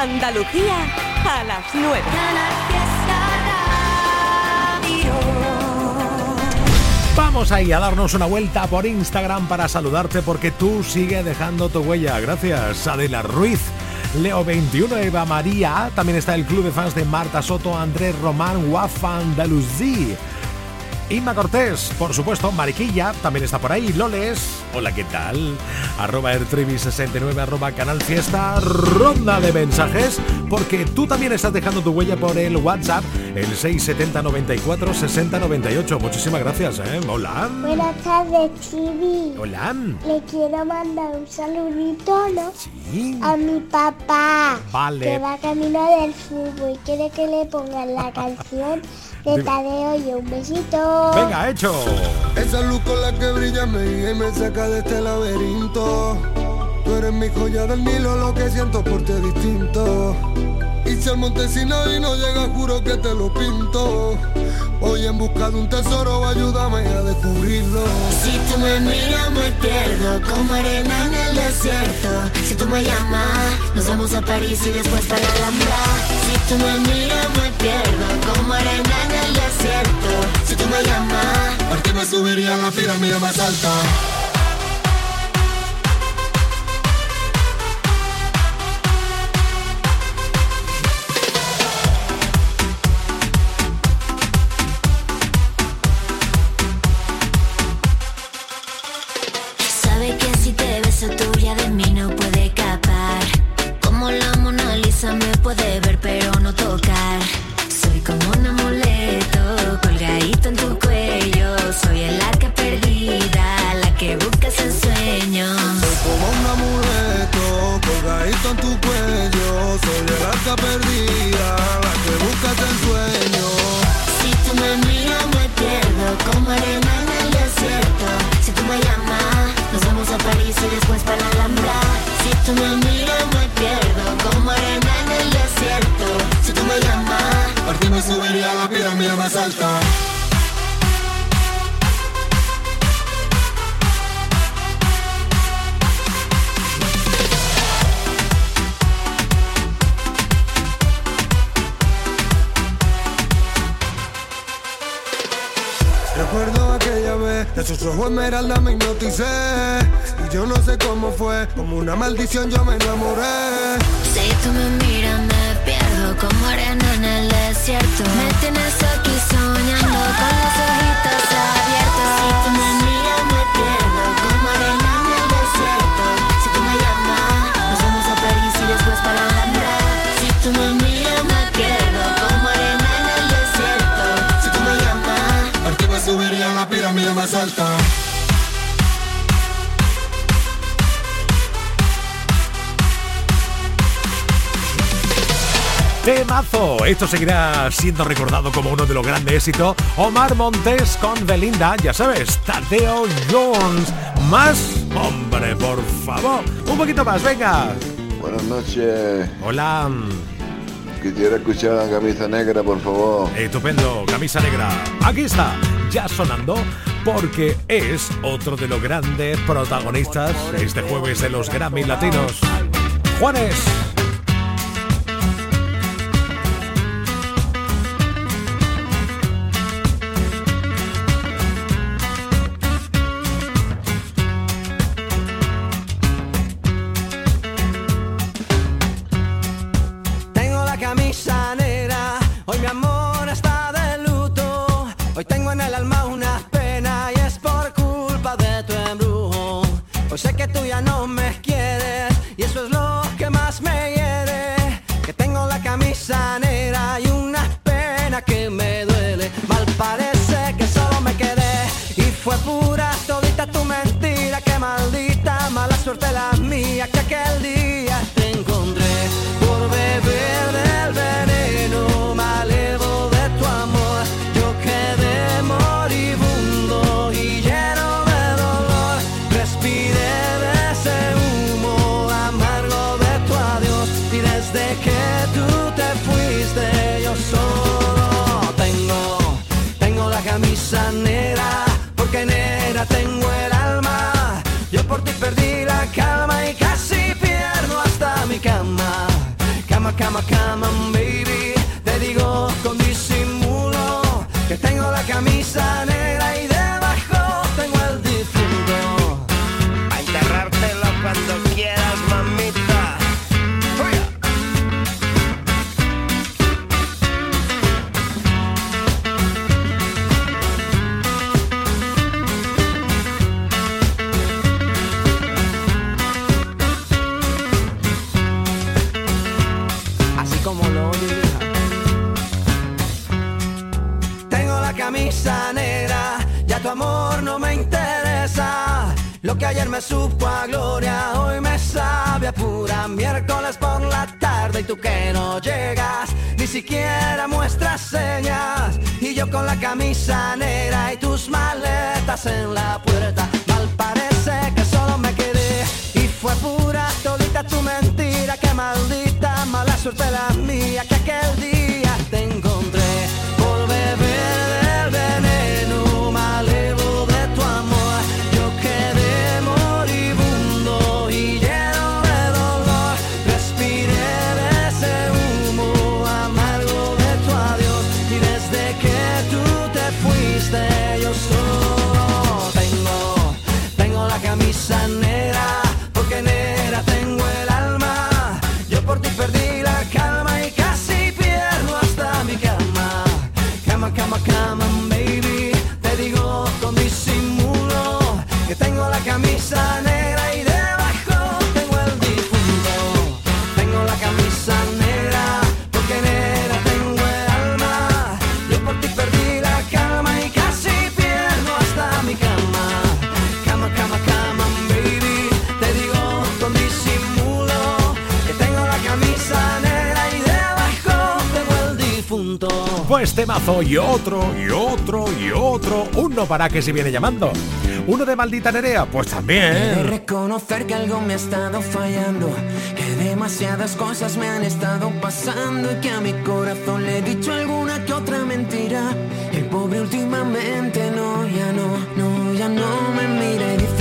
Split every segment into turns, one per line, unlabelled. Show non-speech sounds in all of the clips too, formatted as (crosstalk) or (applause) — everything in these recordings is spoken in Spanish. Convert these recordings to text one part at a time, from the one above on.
Andalucía a las 9.
Vamos ahí a darnos una vuelta por Instagram para saludarte porque tú sigue dejando tu huella. Gracias, Adela Ruiz. Leo 21, Eva María. También está el club de fans de Marta Soto, Andrés Román, Wafan Daluzzi. Inma Cortés, por supuesto, Mariquilla, también está por ahí, Loles, hola, ¿qué tal? Arroba Ertrivi69, arroba Canal Fiesta, ronda de mensajes, porque tú también estás dejando tu huella por el WhatsApp, el 670 94 60 98. Muchísimas gracias, ¿eh? Hola.
Buenas tardes, Chibi.
Hola.
Le quiero mandar un saludito, ¿no?
Sí.
A mi papá.
Vale.
Que va camino del fútbol y quiere que le pongan la canción (laughs) de Tadeo y un besito.
Venga, hecho.
Esa luz con la que brilla me guía y me saca de este laberinto. Tú eres mi joya del Nilo, lo que siento por ti es distinto. Y si el montesino y no llega, juro que te lo pinto. Hoy en busca de un tesoro, ayúdame a descubrirlo.
Si tú me miras me pierdo como arena en el desierto. Si tú me llamas, nos vamos a París y después para la Alhambra. Si tú me miras me pierdo como arena en el desierto. Si tú me llamas,
¿por qué me subiría a la pirámide más alta? Esmeralda me hipnoticé Y yo no sé cómo fue, como una maldición yo me enamoré
si tú me miras me pierdo como arena en el desierto. Me tienes aquí soñando con los ojitos abiertos. Si tú me miras me pierdo como arena en el desierto. Si tú me llamas, nos vamos a París y después para Alhambra. Si tú me miras me pierdo como arena en el desierto. Si tú me llamas,
¿Por qué me subiría a la pirámide más alta?
Temazo. Esto seguirá siendo recordado como uno de los grandes éxitos. Omar Montes con Belinda, ya sabes, Tadeo Jones. Más, hombre, por favor. Un poquito más, venga.
Buenas noches.
Hola.
Quisiera escuchar la camisa negra, por favor.
Estupendo, camisa negra. Aquí está, ya sonando, porque es otro de los grandes protagonistas este jueves de los Grammy Latinos. Juanes.
Camisa negra, ya tu amor
no me interesa. Lo que ayer me supo a gloria, hoy me sabe a pura miércoles por la tarde. Y tú que no llegas, ni siquiera muestras señas. Y yo con la camisa negra y tus maletas en la puerta, mal parece que solo me quedé. Y fue pura todita tu mentira, que maldita mala suerte la mía que aquel día te encontré
Pues temazo y otro y otro y otro. Uno para que se viene llamando. Uno de maldita Nerea, pues
He de
también.
reconocer que algo me ha estado fallando, que demasiadas cosas me han estado pasando y que a mi corazón le he dicho alguna que otra mentira. El pobre últimamente no, ya no, no, ya no me mira y dice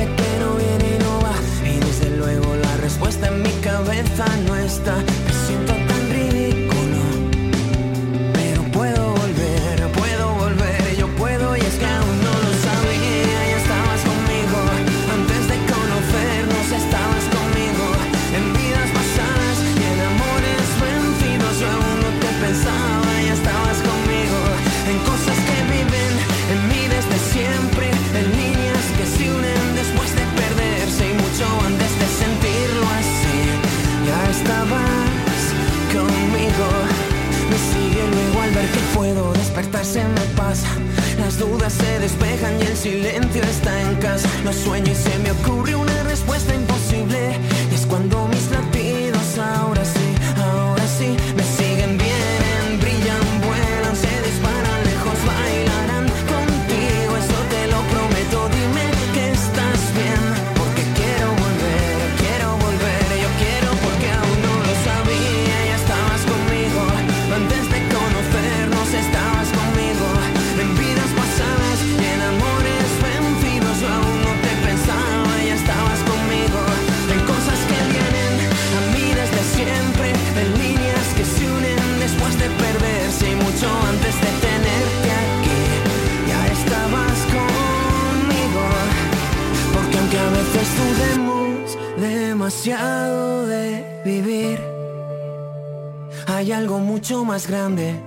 mucho más grande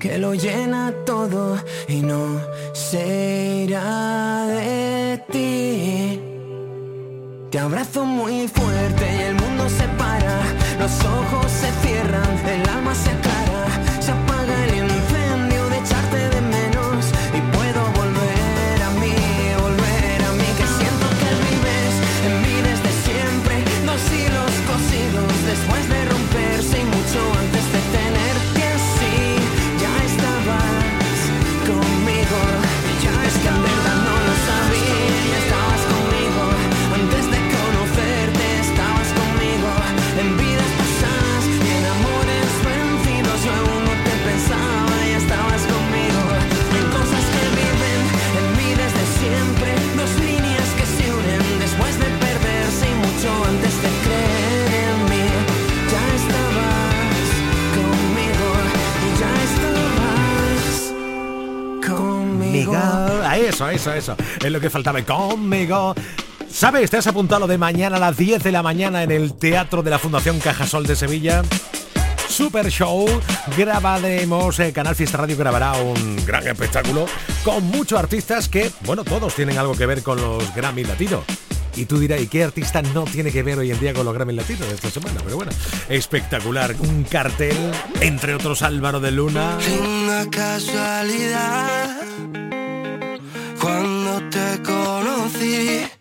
que lo llena todo y no se irá de ti. Te abrazo muy fuerte y el mundo se para, los ojos se cierran,
Eso, eso. Es lo que faltaba. Conmigo. ¿Sabes? ¿Te has apuntado de mañana a las 10 de la mañana en el Teatro de la Fundación Cajasol de Sevilla? Super Show, grabaremos, eh, Canal Fiesta Radio grabará un gran espectáculo con muchos artistas que, bueno, todos tienen algo que ver con los Grammy Latinos. Y tú dirás, ¿y qué artista no tiene que ver hoy en día con los Grammy Latinos esta semana? Pero bueno, espectacular. Un cartel, entre otros Álvaro de Luna.
Cuando te conocí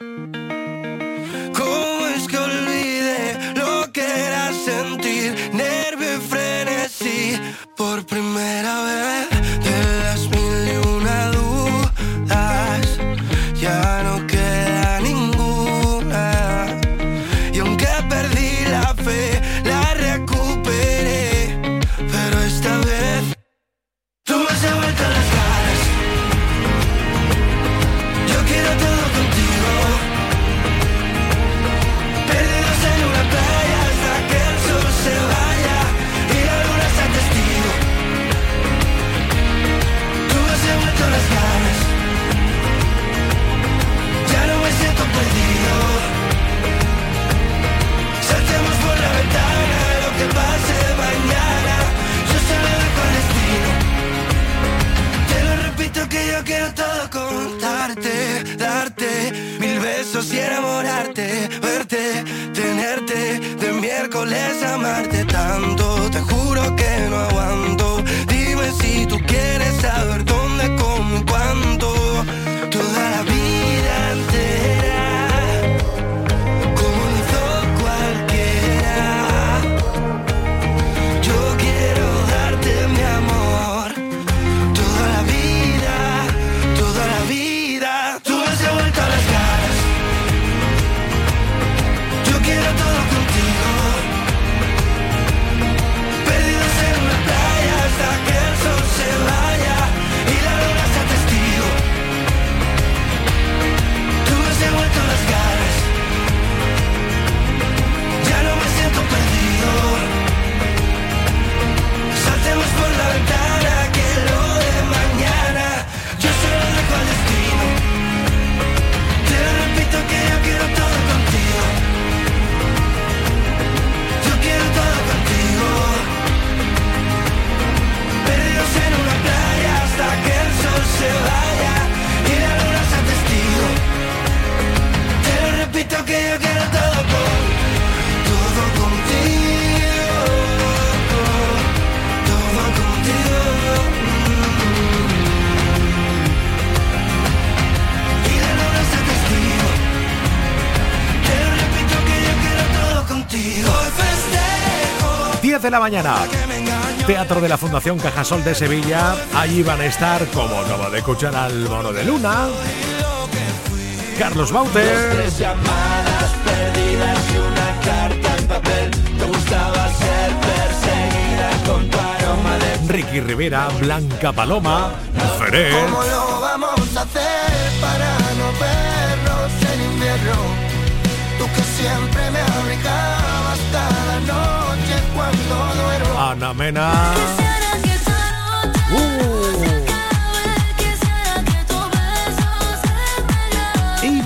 de la mañana.
Teatro de la Fundación Cajasol de Sevilla. Allí van a estar, como acabo de escuchar al mono de luna, Carlos Bauter.
Llamadas perdidas y una carta en papel. Me gustaba ser perseguida con paloma de...
Ricky Rivera, Blanca Paloma, Ferrer.
¿Cómo lo vamos a hacer para no vernos en invierno? Tú que siempre
Ana Mena. Uh. Y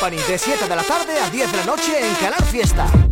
Company
de 7 de la tarde a 10 de la noche en Canal Fiesta.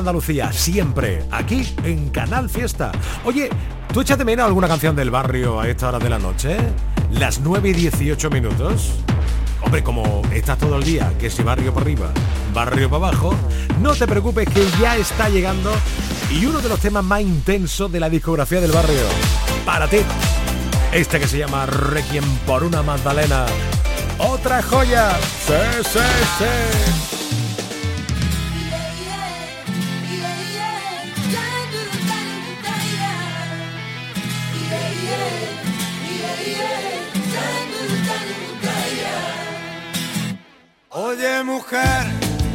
Andalucía, siempre, aquí en Canal Fiesta. Oye, ¿tú echas de menos alguna canción del barrio a esta hora de la noche? Las 9 y 18 minutos. Hombre, como estás todo el día, que si barrio para arriba, barrio para abajo, no te preocupes que ya está llegando y uno de los temas más intensos de la discografía del barrio. Para ti, este que se llama Requiem por una Magdalena. Otra joya. Sí, sí, sí.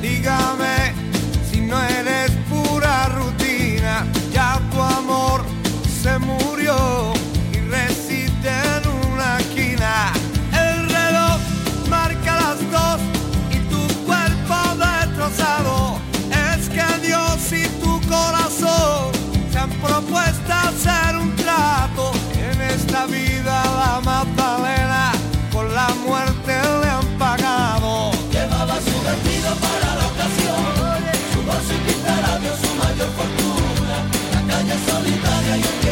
Dígame si no eres pura rutina, ya tu amor se murió y resiste en una esquina. El reloj marca las dos y tu cuerpo destrozado. Es que Dios y tu corazón se han propuesto hacer un trato en esta vida la Magdalena con la muerte le han pagado.
Para night.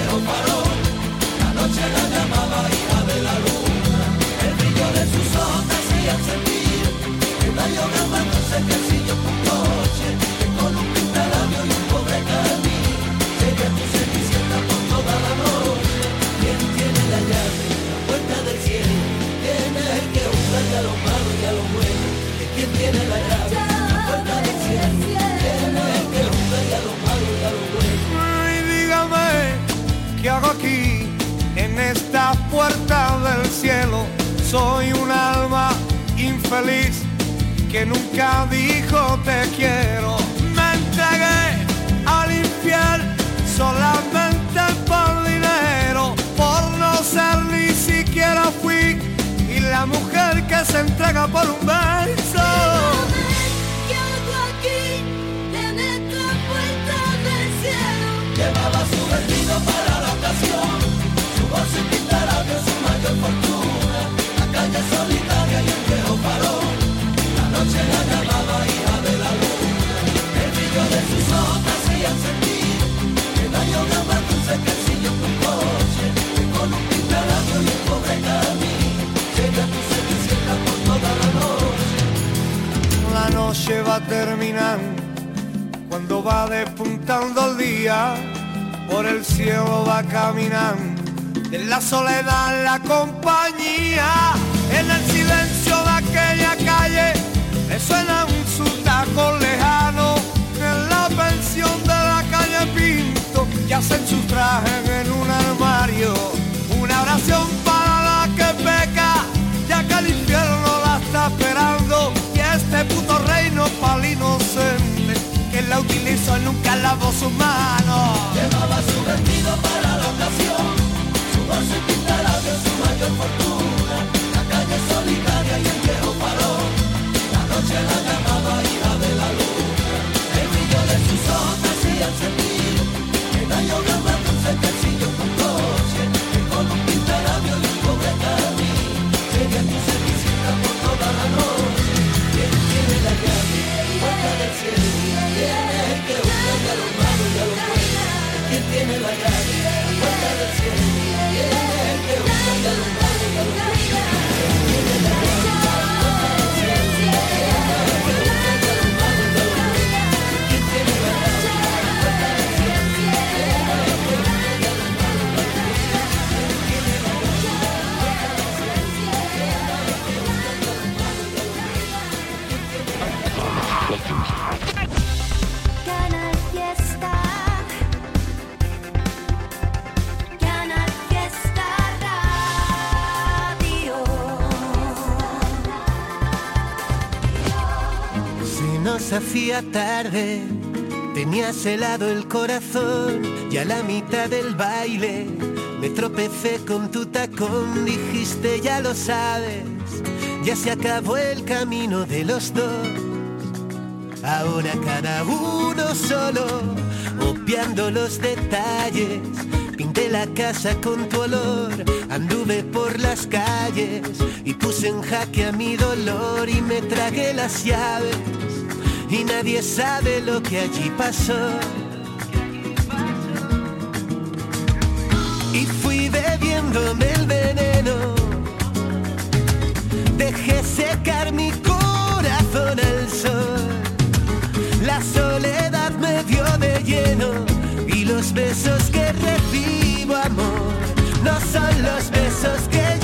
Que
nunca dijo te quiero. Me entregué al infiel solamente por dinero, por no ser ni siquiera fui y la mujer que se entrega por un beso. Va terminando cuando va despuntando el día, por el cielo va caminando, en la soledad la compañía, en el silencio de aquella calle, le suena un sutaco lejano, en la pensión de la calle Pinto, que hacen sus trajes en un armario, una oración para la que peca, ya que el infierno la está esperando, y este puto reino para inocente, que la utilizó nunca lavó sus manos.
Llevaba su vestido para la ocasión, su voz y dio su mayor fortuna. La noche la
nos hacía tarde, tenías helado el corazón y a la mitad del baile me tropecé con tu tacón, dijiste ya lo sabes, ya se acabó el camino de los dos. Ahora cada uno solo, obviando los detalles. Pinté la casa con tu olor, anduve por las calles y puse en jaque a mi dolor y me tragué las llaves. Y nadie sabe lo que allí pasó. Y fui bebiéndome el veneno, dejé secar mi corazón al sol. La soledad me dio de lleno y los besos que recibo amor no son los besos que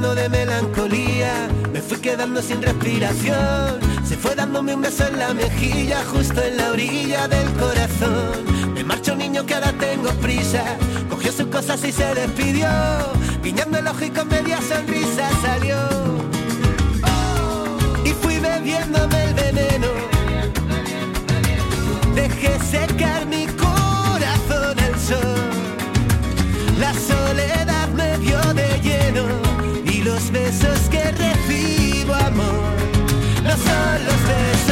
de melancolía, me fui quedando sin respiración. Se fue dándome un beso en la mejilla, justo en la orilla del corazón. Me marcho niño que ahora tengo prisa, cogió sus cosas y se despidió. Guiñando el ojo y con media sonrisa salió. Y fui bebiéndome el veneno. Dejé secar mi los besos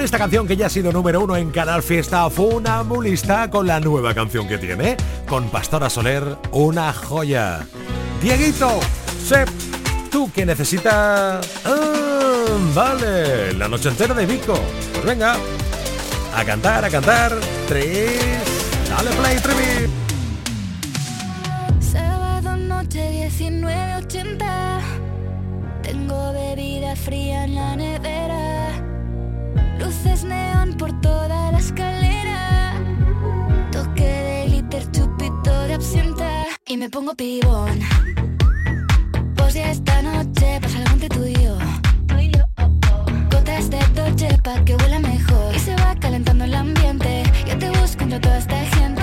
Esta
canción que ya ha sido número uno en Canal Fiesta, Funambulista, con la nueva canción que tiene, con Pastora Soler, una joya. Dieguito, Sep, tú que necesitas... Ah, vale, la noche entera de Vico. Pues venga, a cantar, a cantar. Tres, dale play, Trivi.
Sábado noche 19.80 Tengo bebida fría en la nevera por toda la escalera. Toque de glitter, chupito de absenta. Y me pongo pibón. Pues ya esta noche pasa algo entre tú y yo. Gotas de Dolce pa' que huela mejor. Y se va calentando el ambiente. Yo te busco entre toda esta gente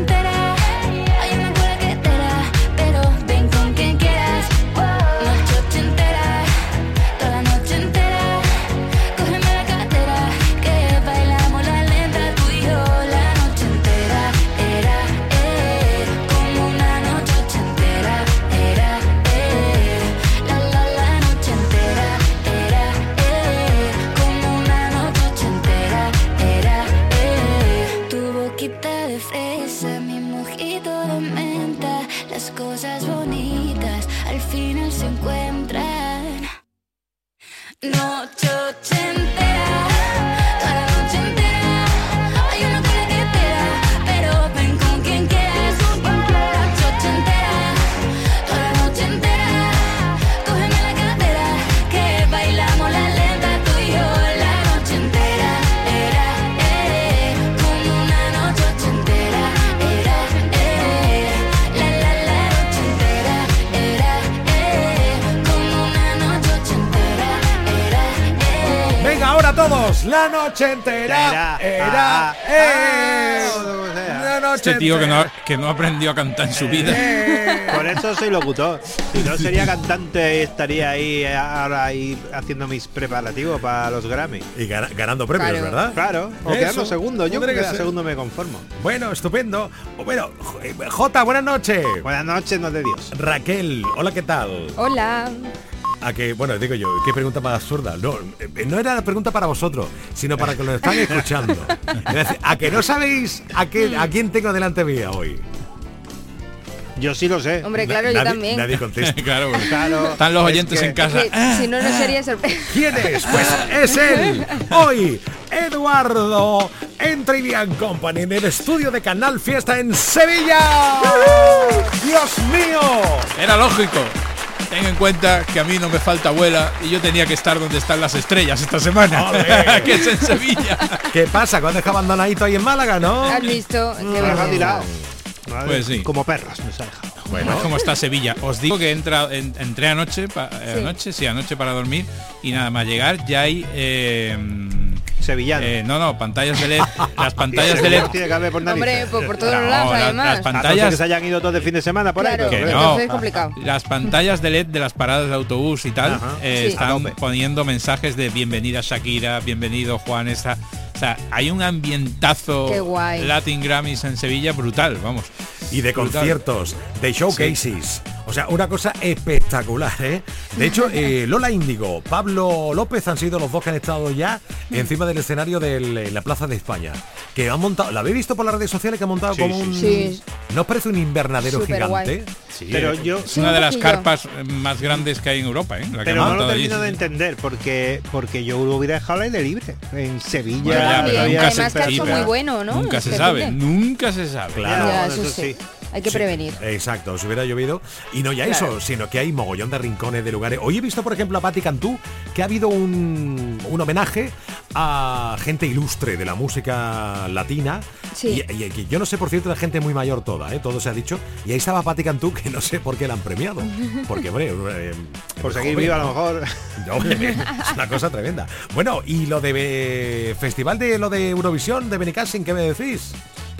entera. La noche entera. Era, eh,
la noche
Este tío que no, que no aprendió a cantar en su vida.
Por eso soy locutor. Si no sería cantante, estaría ahí ahora ahí haciendo mis preparativos para los Grammy.
Y gana- ganando premios,
Claro.
¿verdad?
Claro, o
Eso,
quedando segundo. Yo creo que
ser.
segundo me conformo.
Bueno, estupendo. Bueno, J- eh, Jota, buenas noches.
Buenas noches, no de Dios.
Raquel, hola, ¿qué tal?
Hola.
A que, bueno, digo yo, qué pregunta más absurda. No, eh, no era la pregunta para vosotros, sino para que lo están (laughs) escuchando. A que no sabéis a, qué, a quién tengo delante mía hoy.
Yo sí lo sé.
Hombre, claro, yo
nadie,
también.
Nadie contesta. (laughs)
claro,
Claro.
Están los
Es
oyentes
que-
en casa.
Que si no, no sería sorpresa. (laughs)
¿Quién es? Pues es él. Hoy, Eduardo, en Trivian Company, en el estudio de Canal Fiesta en Sevilla. ¡Dios mío!
Era lógico. Ten en cuenta que a mí no me falta abuela y yo tenía que estar donde están las estrellas esta semana, (laughs) que es en Sevilla.
¿Qué pasa? ¿Cuándo dejado abandonadito ahí en Málaga, no?
¿Has visto? Qué vergüenza.
tirado. Madre,
Pues sí.
Como perros nos ha dejado.
Bueno,
¿Cómo está Sevilla? Os digo que entra, en- entré anoche, pa- eh,
Sí.
anoche, sí, anoche para dormir y nada más llegar ya hay eh,
Sevillano.
eh, no, no, pantallas de LED, (laughs) las pantallas de LED
Tiene que haber por.
Hombre, pues por todos
No,
los lados
la-
además.
las
no
pantallas
que se hayan ido todos de fin de semana por
Claro,
ahí.
Que
pero-
no.
entonces es complicado.
Las pantallas de LED de las paradas de autobús y tal eh,
Sí.
Están poniendo mensajes de bienvenida Shakira, bienvenido Juan, esa, o sea, hay un ambientazo. Latin Grammys en Sevilla brutal, vamos.
y de
Brutal.
conciertos, de showcases. O sea, una cosa espectacular, ¿eh? De hecho, (laughs) eh, Lola Índigo, Pablo López han sido los dos que han estado ya (laughs) encima del escenario de la Plaza de España. Que han montado, ¿la habéis visto por las redes sociales que han montado
Sí,
como
sí,
un...
sí.
¿No os parece un invernadero
Súper
gigante?
Sí,
Pero yo-
es una
un
de las carpas eh, más grandes que hay en Europa, ¿eh? La que
Pero no lo
allí,
termino de entender porque porque yo lo hubiera dejado al aire libre en Sevilla.
Bueno, ya, pero
También,
nunca se-
además muy bueno, ¿no?
Nunca se sabe, nunca se sabe.
Claro.
Ya,
eso
eso sí. Hay que
Sí,
prevenir.
Exacto, si hubiera llovido. Y no ya
Claro.
eso, sino que hay mogollón de rincones, de lugares. Hoy he visto, por ejemplo, a Patti Cantú, que ha habido un, un homenaje a gente ilustre de la música latina.
Sí.
Y, y- y yo no sé, por cierto, de gente muy mayor toda, ¿eh? todo se ha dicho. Y ahí estaba Patti Cantú, que no sé por qué la han premiado. Porque, hombre, eh, (laughs)
Por seguir viva a lo mejor. (laughs)
No, hombre, es una cosa tremenda. Bueno, y lo de eh, festival de lo de Eurovisión de Benicassin, ¿qué me decís?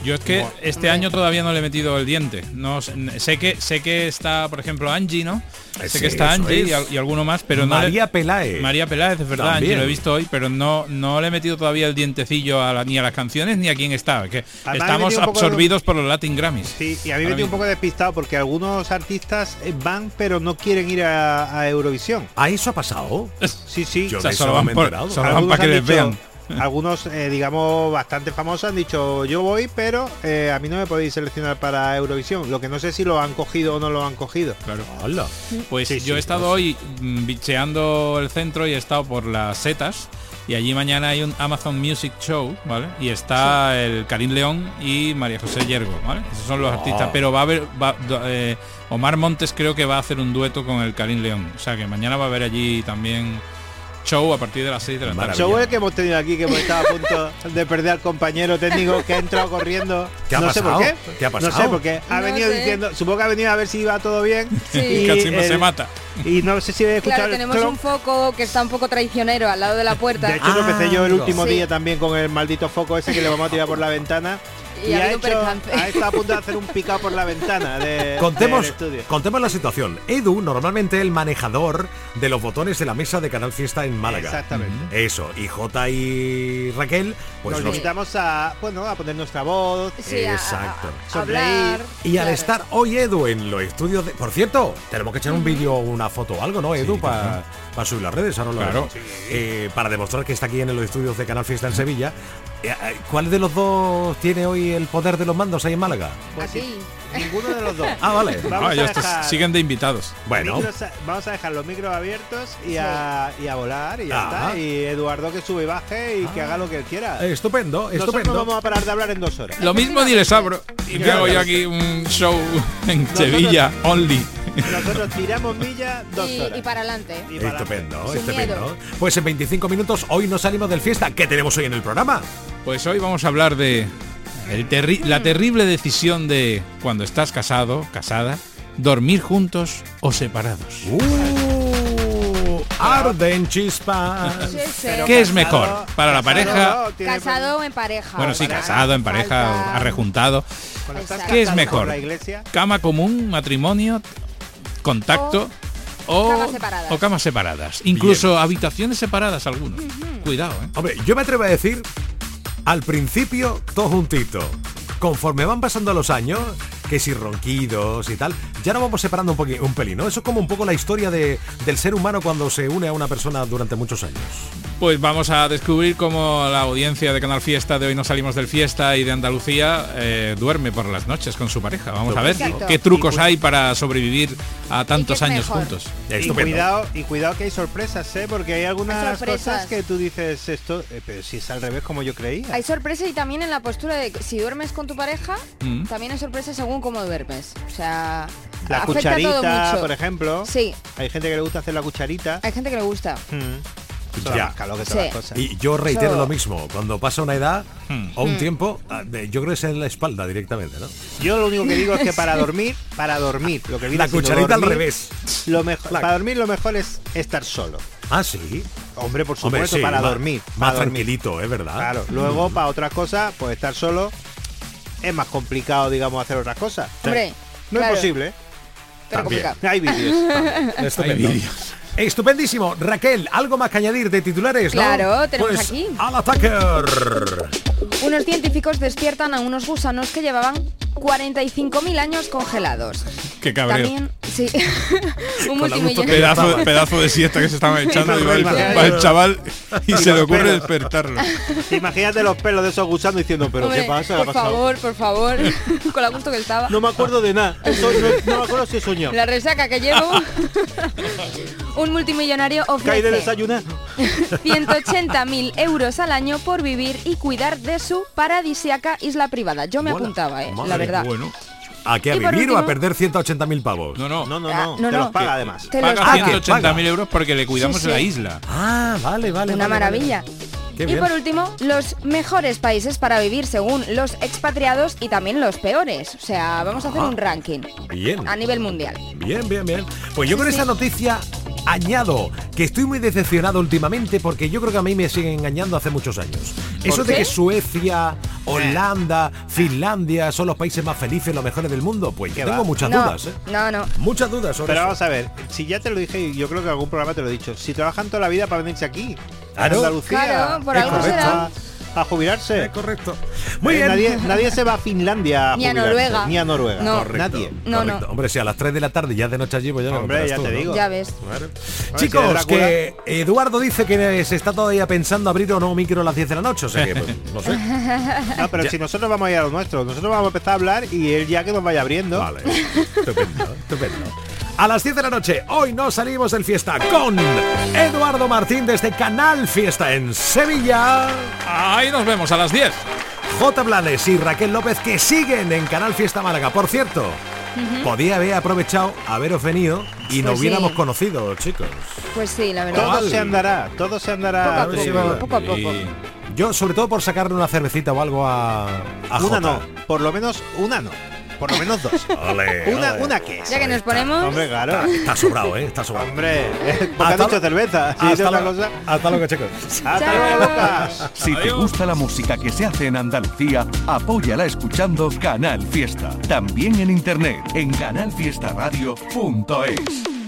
Yo es que este año todavía no le he metido el diente. No sé, que sé que está, por ejemplo, Angie, ¿no?
Eh,
sé
sí,
que está Angie
es.
y, al- y alguno más, pero no le-
María Peláez.
María Peláez, es verdad. Angie lo he visto hoy, pero no no le he metido todavía el dientecillo a la- ni a las canciones ni a quién está. Que
Además,
estamos
de-
absorbidos por los Latin Grammys.
Sí, y a mí me tiene un poco despistado porque algunos artistas eh, van pero no quieren ir a, a Eurovisión.
¿A eso ha pasado?
Sí, sí.
Yo
O sea, solo van por- solo van para que les
dicho-
vean.
Algunos, eh, digamos, bastante famosos han dicho yo voy, pero eh, a mí no me podéis seleccionar para Eurovisión. Lo que no sé si lo han cogido o no lo han cogido.
Claro.
Hola.
Pues
Sí,
yo
sí,
he estado hoy mm, bicheando el centro y he estado por las setas y allí mañana hay un Amazon Music Show, ¿vale? Y está el Karim León y María José Yergo, ¿vale? Esos son los
Oh.
artistas, pero va a haber va- eh, Omar Montes creo que va a hacer un dueto con el Karim León, o sea que mañana va a haber allí también show a partir de las 6 de la tarde.
Show el que hemos tenido aquí, que hemos estado a (laughs) punto de perder al compañero técnico que ha entrado corriendo.
¿Qué ha
no sé por
pasado?
qué.
¿Qué ha
No
pasado?
sé, porque ha
No
venido
sé.
diciendo, supongo que ha venido a ver si iba todo bien.
Sí. Casi no se mata.
Y no sé si he escuchado
Claro,
el
tenemos un foco que está un poco traicionero al lado de la puerta.
De hecho, tropecé yo el último
Sí.
día también con el maldito foco ese que le vamos a tirar por la ventana.
Y ha
hecho, ha estado a punto de hacer un (laughs) picado por la ventana de,
Contemos,
del estudio.
contemos la situación. Edu, normalmente el manejador de los botones de la mesa de Canal Fiesta en Málaga.
Exactamente.
Eso. Y J y Raquel, pues
Nos limitamos a, bueno, a poner nuestra voz.
Sí, a-
Exacto.
a hablar.
Y al estar hoy Edu en los estudios de... Por cierto, tenemos que echar un vídeo, una foto o algo, ¿no, Edu? para subir las redes, ahora lo
Claro.
Eh, para demostrar que está aquí en los estudios de Canal Fiesta en Sevilla. Eh, eh, ¿Cuál de los dos tiene hoy el poder de los mandos ahí en Málaga?
Pues sí,
Aquí.
Ninguno de los dos. (laughs)
Ah, vale.
Vamos
Ah,
dejar
siguen de invitados.
Bueno.
micros vamos a dejar los micros abiertos y, a, y a volar y ya
Ah.
está. Y Eduardo que sube y baje y que haga lo que él quiera.
Eh, estupendo,
Nosotros
estupendo.
no vamos a parar de hablar en dos horas.
Lo mismo ni les abro. Y que hago yo aquí un show en Sevilla, only.
Nosotros tiramos milla dos
Y,
horas.
y para adelante.
Y para
Estupendo, estupendo. Pues en 25 minutos hoy nos salimos del fiesta. ¿Qué tenemos hoy en el programa?
Pues hoy vamos a hablar de el terri- la terrible decisión de cuando estás casado, casada, dormir juntos o separados.
Uh, arden chispas. (laughs)
¿Qué es mejor? Para la pareja.
Casado o en pareja.
Bueno, sí, casado, en pareja, arrejuntado. ¿Qué es mejor?
con la iglesia,
Cama común, matrimonio, contacto o,
camas separadas.
o camas separadas. Incluso habitaciones separadas algunos. Cuidado, ¿eh?
Hombre, yo me atrevo a decir, al principio, todo juntito. Conforme van pasando los años, que si ronquidos y tal, ya nos vamos separando un, poqui- un pelín, ¿no? Eso es como un poco la historia de- del ser humano cuando se une a una persona durante muchos años.
Pues vamos a descubrir cómo la audiencia de Canal Fiesta de hoy no salimos del fiesta y de Andalucía eh, duerme por las noches con su pareja. Vamos a ver
Exacto.
qué trucos hay para sobrevivir a tantos años
mejor?
juntos.
y cuidado, y cuidado que hay sorpresas, ¿eh? Porque hay algunas
Hay sorpresas.
cosas que tú dices esto, eh, pero si es al revés como yo creía.
Hay sorpresa y también en la postura de que si duermes con tu pareja,
Mm.
también hay sorpresa según cómo duermes. O sea,
La
afecta todo
cucharita,
mucho.
por ejemplo.
Sí,
Hay gente que le gusta hacer la cucharita.
hay gente que le gusta.
Mm. Da
Ya.
más calor que todas
Sí.
las cosas.
Y yo reitero
Eso-
lo mismo, cuando pasa una edad
Hmm.
o un
Hmm.
tiempo, ah, de- yo creo que es en la espalda directamente, ¿no?
Yo lo único que digo es que para dormir, para dormir, lo que viene
La
siendo
cucharita al
dormir,
revés.
Lo mejor,
La-
para dormir lo mejor es estar solo.
Ah, sí.
Hombre, por
Hombre,
supuesto,
sí,
para dormir.
Más
para dormir.
tranquilito, es verdad.
Claro. Luego, para otras cosas, pues estar solo es más complicado, digamos, hacer otras cosas.
Hombre,
no
claro,
es posible.
Pero
También.
complicado.
Hay vídeos. (laughs)
Hay vídeos.
Estupendísimo. Raquel, ¿algo más que añadir de titulares? no?
Claro, tenemos
Pues,
aquí.
Al ataque.
Unos científicos despiertan a unos gusanos que llevaban 45.000 años congelados.
Qué cabreo.
También, sí, (laughs) un multimillonario.
Pedazo, de siesta que se estaba echando y va el,
Imagínate.
va el chaval y se le ocurre
pelos.
despertarlo. (laughs)
Imagínate los pelos de esos gusanos diciendo, pero
Hombre,
¿qué pasa? ¿Qué ha
por favor, por favor, (laughs) con la gusto que estaba.
No me acuerdo de nada. Eso no, no me acuerdo si he soñado.
La resaca que llevo. un multimillonario
Caí de
ofrece
desayunar.
180.000 euros al año por vivir y cuidar de su paradisiaca isla privada. Yo me
Mola.
apuntaba, eh,
Madre
la verdad.
Bueno,
¿A qué a vivir o a perder 180.000 pavos?
no, no.
No, no,
Ah,
no.
no,
te
no.
los paga además.
Te los
Paga
Ah, ¿qué?
180.000
Paga.
euros porque le cuidamos
Sí, sí.
la isla.
Ah, vale, vale.
Una
vale, vale.
maravilla.
Qué
y
bien.
por último, los mejores países para vivir según los expatriados y también los peores. O sea, vamos a hacer
Ah.
un ranking
Bien.
a nivel mundial.
Bien, bien, bien. Pues yo con
Sí,
esta
sí.
noticia añado que estoy muy decepcionado últimamente porque yo creo que a mí me siguen engañando hace muchos años. Eso de
qué?
que Suecia, Holanda, Finlandia son los países más felices, los mejores del mundo, pues yo
¿Qué
tengo
va?
muchas
no,
dudas, ¿eh?
no, no.
Muchas dudas sobre
Pero
eso.
vamos a ver, si ya te lo dije, yo creo que en algún programa te lo he dicho, si trabajan toda la vida para venirse aquí,
Claro.
a Andalucía,
Claro, por
Es
algo
correcto.
será.
A, jubilarse.
Es correcto. Muy
Eh,
bien.
Nadie, nadie se va a Finlandia a
Ni a
jubilarse,
Noruega.
Ni a Noruega.
No.
Correcto,
Nadie.
No,
correcto.
no.
Hombre, si a las 3 de la tarde ya es de noche allí, pues ya
Hombre, ya
tú,
te
¿no?
digo.
Ya ves.
Chicos, que Eduardo dice que se está todavía pensando abrir o no micro a las 10 de la noche, o sea que, pues, no sé. (laughs)
No, pero
Ya.
si nosotros vamos a ir a lo nuestro, nosotros vamos a empezar a hablar y él ya que nos vaya abriendo.
Vale, estupendo, estupendo. A las 10 de la noche, hoy nos salimos del fiesta con Eduardo Martín desde Canal Fiesta en Sevilla.
Ahí nos vemos a las 10.
J. Blanes y Raquel López que siguen en Canal Fiesta Málaga. Por cierto, podía haber aprovechado haberos venido y nos
Pues
hubiéramos
sí.
conocido, chicos.
Pues sí, la verdad.
Todo se andará, todo se andará.
Poco a
Sí,
poco,
vale.
poco a poco.
Yo, sobre todo por sacarle una cervecita o algo a, a
Una
Jota.
no, por lo menos una no. Por lo menos dos. (laughs)
Ole,
una,
ole.
una que es.
Ya que nos ponemos...
Hombre, claro.
Está sobrado, ¿eh? Está sobrado.
Hombre, porque
Hasta
has dicho
lo-
cerveza.
Hasta lo-
cosa.
Hasta luego, chicos.
Hasta luego, Lucas.
Si te gusta la música que se hace en Andalucía, apóyala escuchando Canal Fiesta. También en internet en canalfiestaradio.es.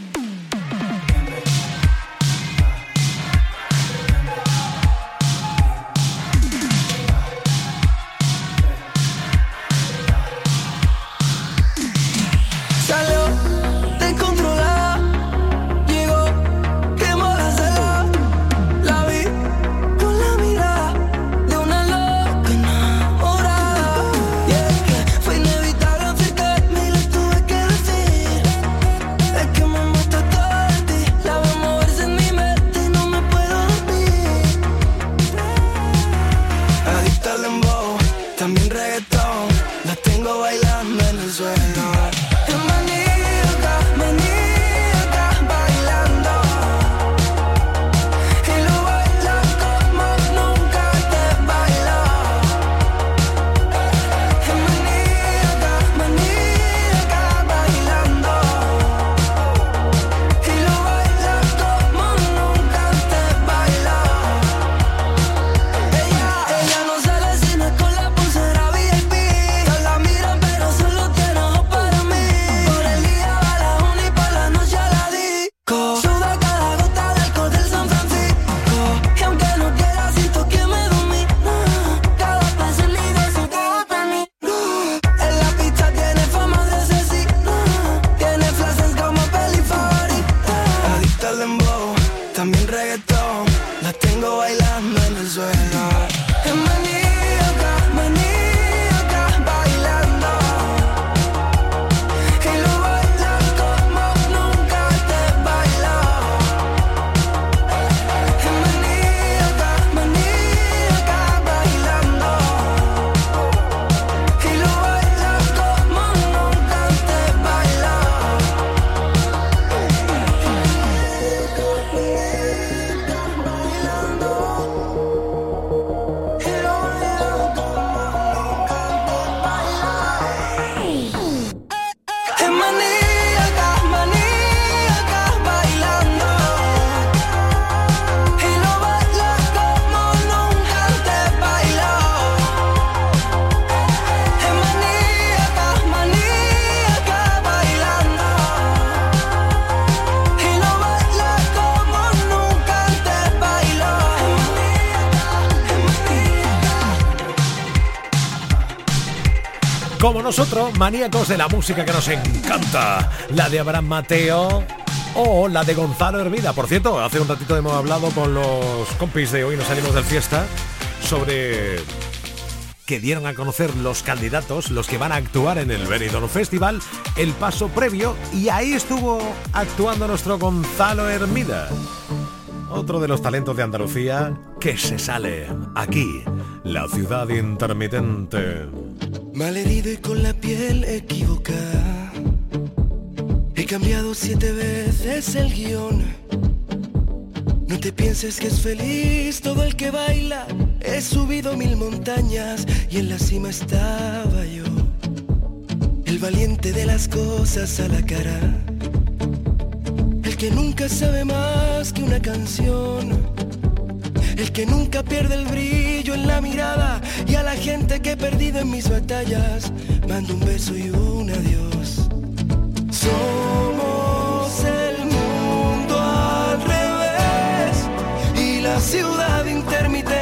nosotros, maníacos de la música que nos encanta. La de Abraham Mateo o la de Gonzalo Hermida. Por cierto, hace un ratito hemos hablado con los compis de hoy, nos salimos del fiesta, sobre que dieron a conocer los candidatos, los que van a actuar en el Benidorm Festival, el paso previo, y ahí estuvo actuando nuestro Gonzalo Hermida. Otro de los talentos de Andalucía que se sale aquí, la ciudad intermitente.
Malherido y con la piel equivocada. He cambiado siete veces el guion. No te pienses que es feliz todo el que baila. He subido mil montañas y en la cima estaba yo. El valiente de las cosas a la cara. El que nunca sabe más que una canción. El que nunca pierde el brillo en la mirada y a la gente que he perdido en mis batallas mando un beso y un adiós. Somos el mundo al revés y la ciudad intermitente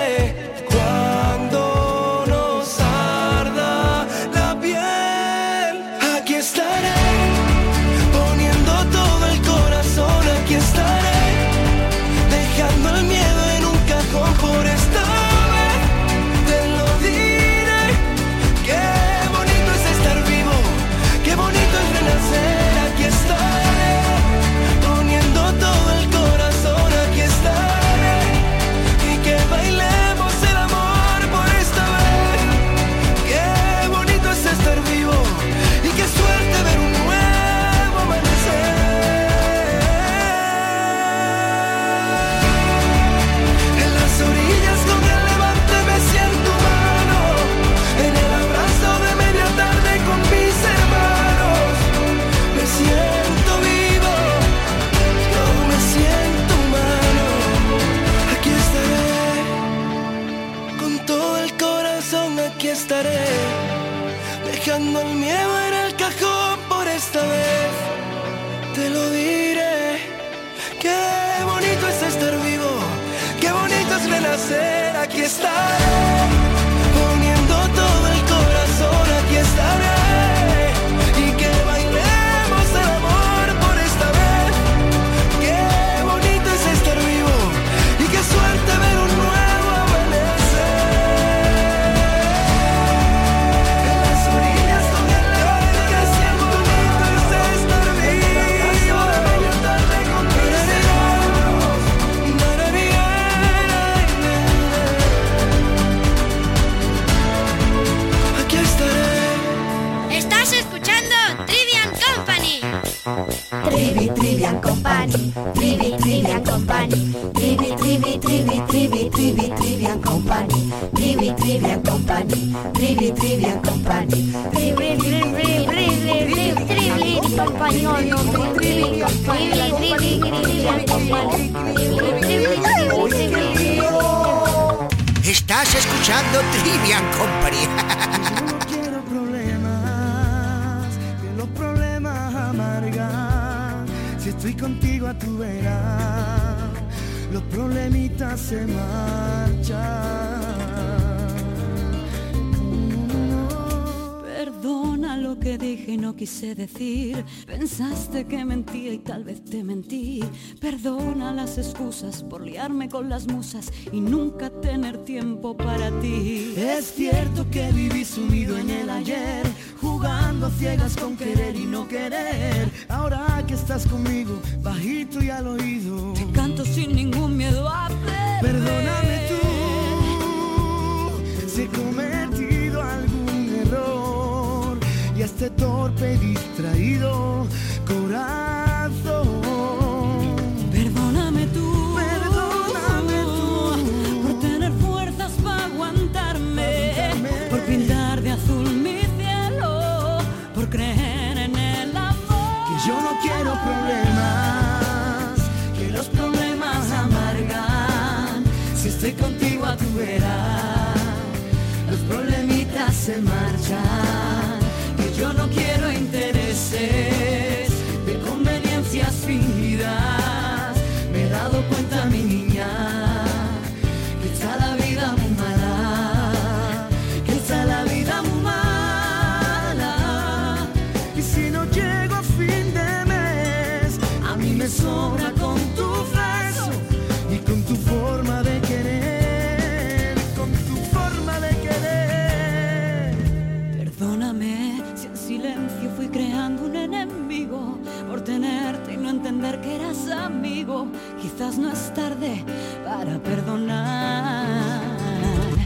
renacer. Aquí estaré,
escuchando Trivian Company.
Trivi, Trivian Company, Trivi, Trivian Company, Trivi, Trivi, Trivi, Trivi, Trivi, Trivian Company, Trivi, Trivian Company, Trivi, Trivian Company, Trivi, Trivi, Trivi, Trivi, Company, Trivi, Trivi, Trivian Company,
Estás escuchando Trivian Company.
Contigo a tu vera, los problemitas se marchan.
Lo que dije y no quise decir. Pensaste que mentía y tal vez te mentí. Perdona las excusas por liarme con las musas y nunca tener tiempo para ti.
Es cierto que viví sumido en el ayer, jugando a ciegas con querer y no querer. Ahora que estás conmigo, bajito y al oído,
Te canto sin ningún miedo a perder.
perdóname tú si algún y este torpe distraído corazón.
Tarde para perdonar.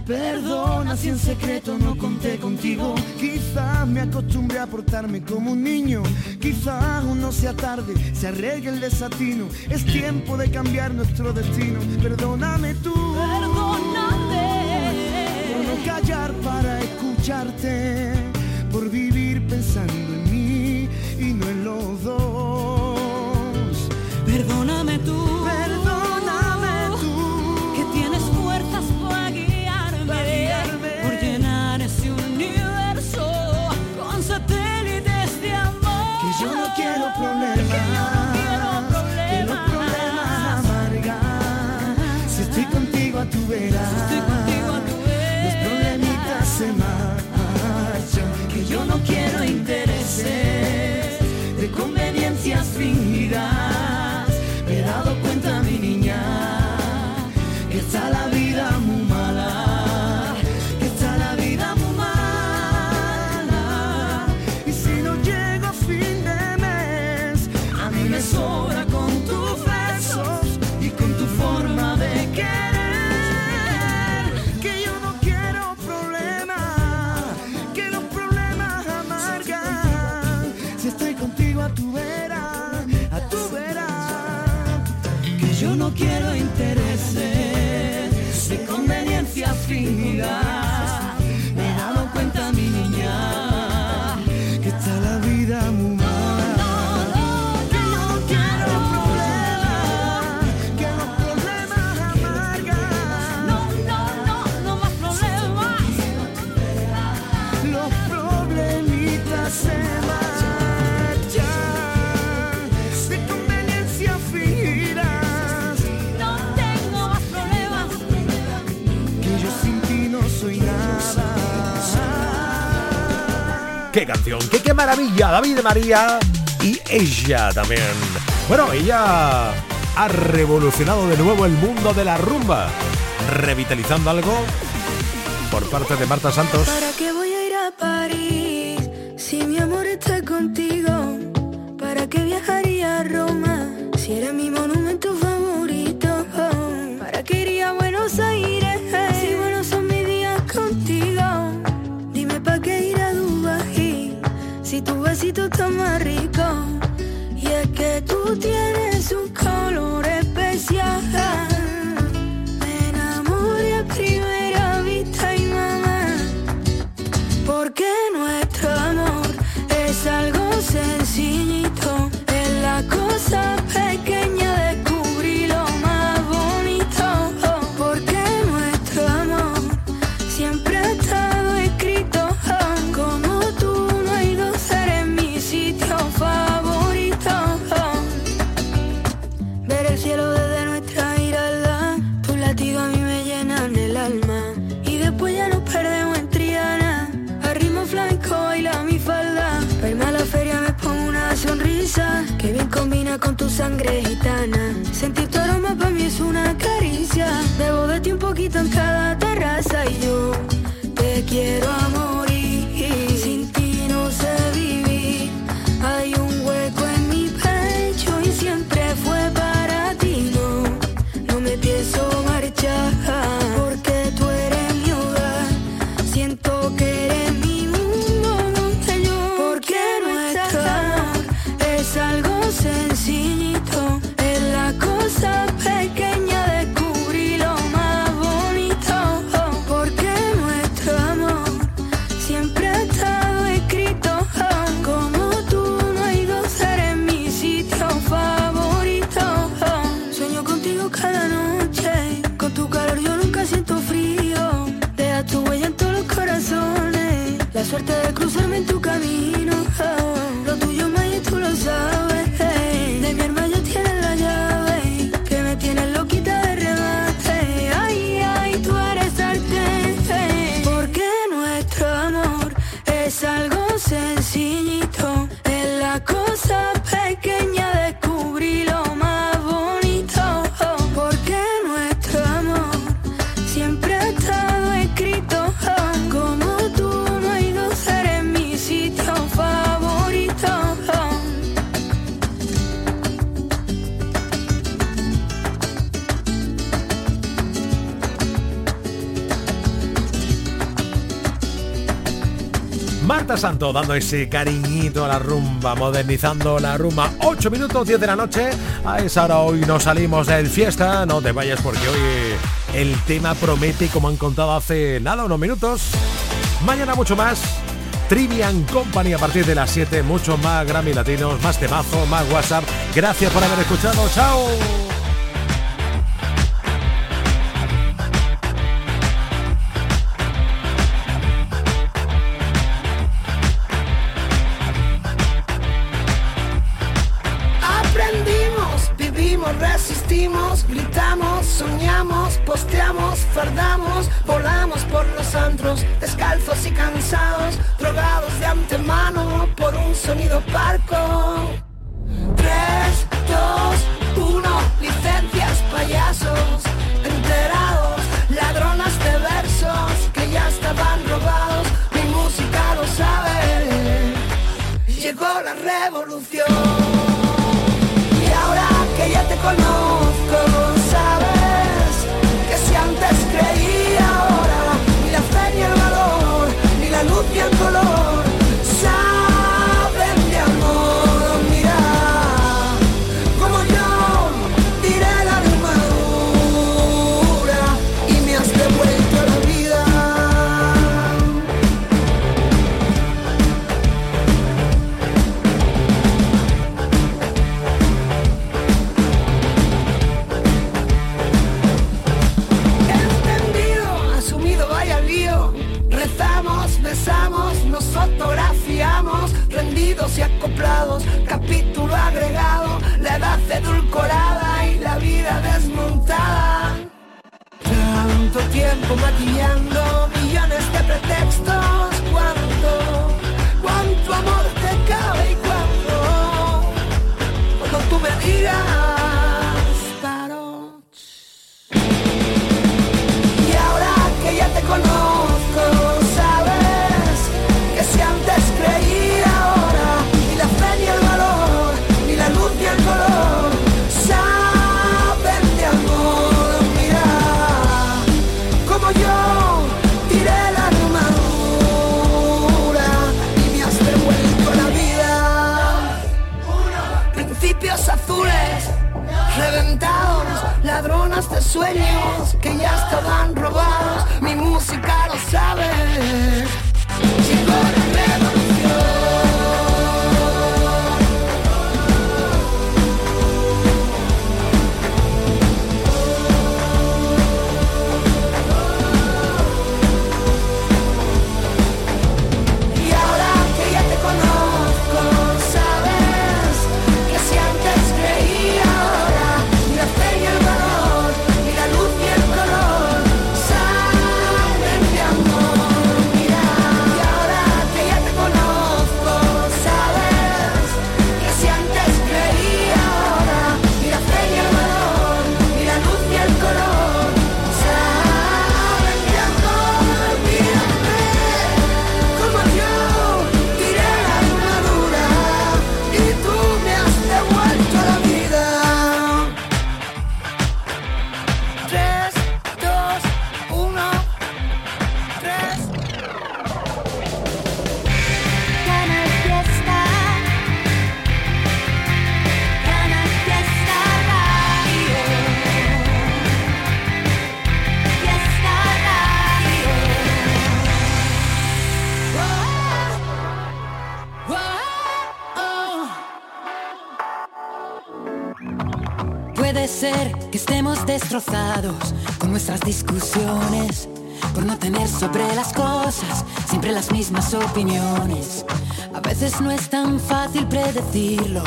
Perdona si en secreto no conté contigo. Quizás me acostumbré a portarme como un niño. Quizás aún no sea tarde, se arregle el desatino. Es tiempo de cambiar nuestro destino. Perdóname tú.
Perdóname.
Por no callar para escucharte. Por vivir pensando en mí y no en los dos.
Stick I vida.
Qué canción, qué, qué maravilla, David María y ella también. Bueno, ella ha revolucionado de nuevo el mundo de la rumba, revitalizando algo por parte de Marta Santos.
Más rico. Y es que tú tienes un sangre gitana. Sentir tu aroma para mí es una caricia. Debo de ti un poquito en cada terraza y yo te quiero amor.
dando ese cariñito a la rumba, modernizando la rumba. 8 minutos 10 de la noche. A esa hora hoy nos salimos del fiesta. No te vayas porque hoy el tema promete, como han contado hace nada, unos minutos. Mañana mucho más. Trivian Company a partir de las 7. Mucho más Grammy Latinos, más temazo, más WhatsApp. Gracias por haber escuchado. Chao.
tiempo maquillando que
estemos destrozados con nuestras discusiones, por no tener sobre las cosas siempre las mismas opiniones. A veces no es tan fácil predecirlo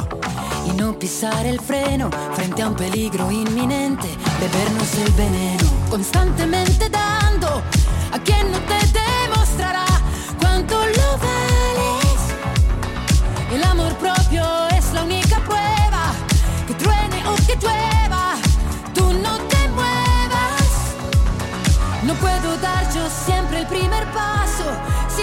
y no pisar el freno frente a un peligro inminente, bebernos el veneno, constantemente dando a quien no te debe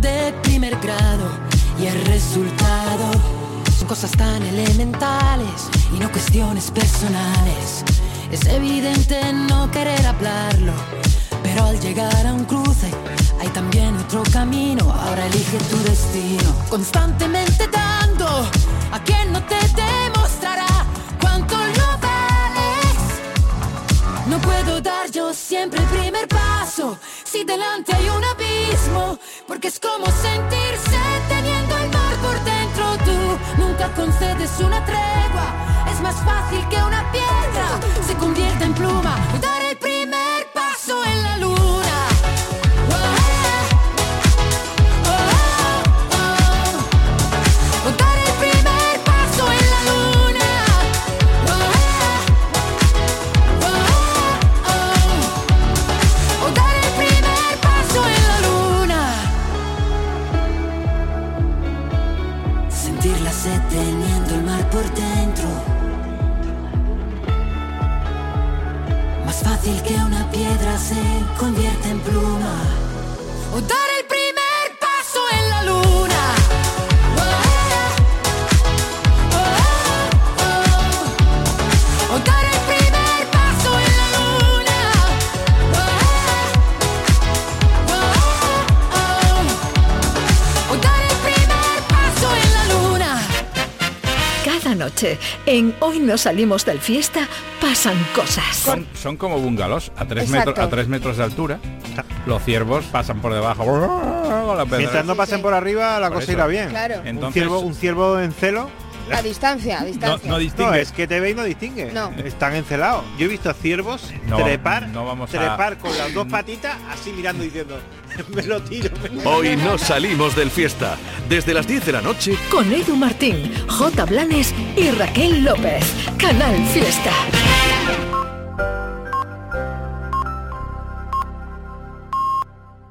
de primer grado y el resultado son cosas tan elementales y no cuestiones personales. Es evidente no querer hablarlo, pero al llegar a un cruce hay también otro camino. Ahora elige tu destino, constantemente dando a quien no te demostrará cuánto lo vales. No puedo dar yo siempre el primer paso si delante hay un abismo, porque es como sentirse teniendo el mar por dentro. Tú nunca concedes una tregua, es más fácil que una piedra se convierta en pluma.
Se convierte en pluma.
Noche, en Hoy no salimos del fiesta, pasan cosas.
Son, son como bungalows a tres, metros, a tres metros de altura. Los ciervos pasan por debajo.
Mientras no pasen por arriba, la
Por
cosa
eso.
irá bien.
Claro.
un,
Entonces-
ciervo, un ciervo en celo.
A distancia, a distancia.
no distingue.
No, es que te ve y no distingue.
No.
Están encelados. Yo he visto a ciervos
No,
trepar,
no vamos a-
trepar con las dos patitas, así mirando y diciendo, (laughs) me lo tiro. me lo
Hoy
tiro".
no salimos del fiesta. Desde las 10 de la noche,
Con Edu Martín, J. Blanes y Raquel López. Canal Fiesta.